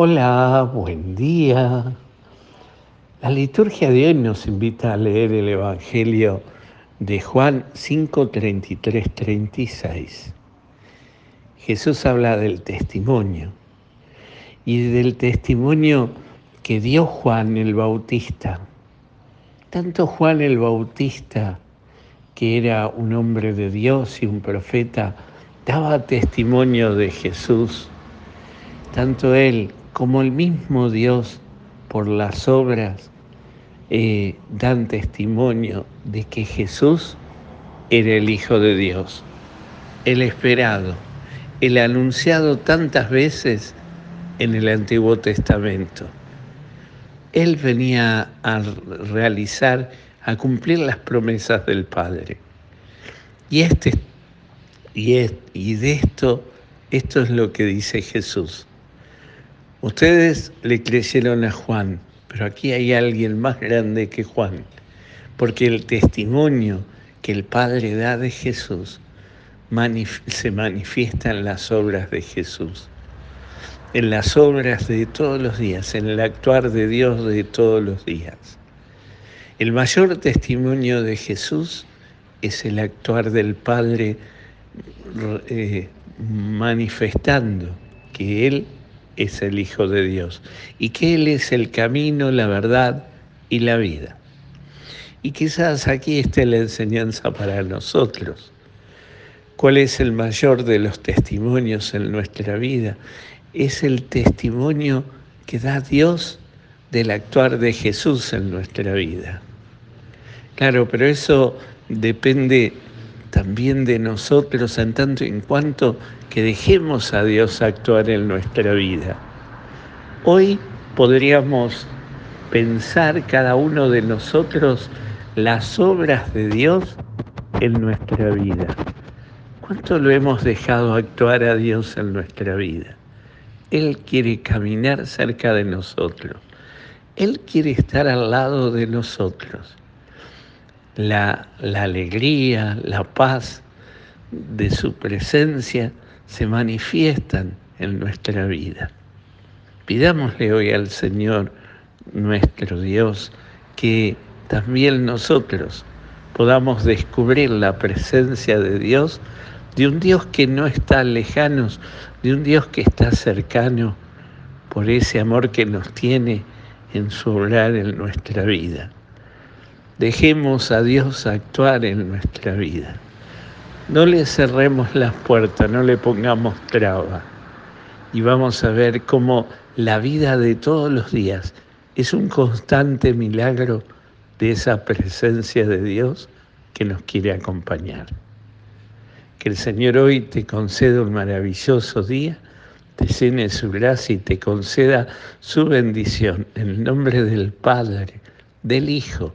Hola, buen día. La liturgia de hoy nos invita a leer el Evangelio de Juan 5, 33, 36. Jesús habla del testimonio y del testimonio que dio Juan el Bautista. Tanto Juan el Bautista, que era un hombre de Dios y un profeta, daba testimonio de Jesús. Tanto él como el mismo Dios por las obras eh, dan testimonio de que Jesús era el Hijo de Dios, el esperado, el anunciado tantas veces en el Antiguo Testamento. Él venía a realizar, a cumplir las promesas del Padre. Y, este, y, y de esto, esto es lo que dice Jesús. Ustedes le creyeron a Juan, pero aquí hay alguien más grande que Juan, porque el testimonio que el Padre da de Jesús se manifiesta en las obras de Jesús, en las obras de todos los días, en el actuar de Dios de todos los días. El mayor testimonio de Jesús es el actuar del Padre eh, manifestando que Él es el Hijo de Dios y que Él es el camino, la verdad y la vida. Y quizás aquí esté la enseñanza para nosotros. ¿Cuál es el mayor de los testimonios en nuestra vida? Es el testimonio que da Dios del actuar de Jesús en nuestra vida. Claro, pero eso depende también de nosotros en tanto en cuanto que dejemos a Dios actuar en nuestra vida. Hoy podríamos pensar cada uno de nosotros las obras de Dios en nuestra vida. ¿Cuánto lo hemos dejado actuar a Dios en nuestra vida? Él quiere caminar cerca de nosotros. Él quiere estar al lado de nosotros la, alegría, la paz de su presencia se manifiestan en nuestra vida. Pidámosle hoy al Señor nuestro Dios que también nosotros podamos descubrir la presencia de Dios, de un Dios que no está lejano, de un Dios que está cercano por ese amor que nos tiene en su obrar en nuestra vida. Dejemos a Dios actuar en nuestra vida. No le cerremos las puertas, no le pongamos traba. Y vamos a ver cómo la vida de todos los días es un constante milagro de esa presencia de Dios que nos quiere acompañar. Que el Señor hoy te conceda un maravilloso día, te llene su gracia y te conceda su bendición. En el nombre del Padre, del Hijo,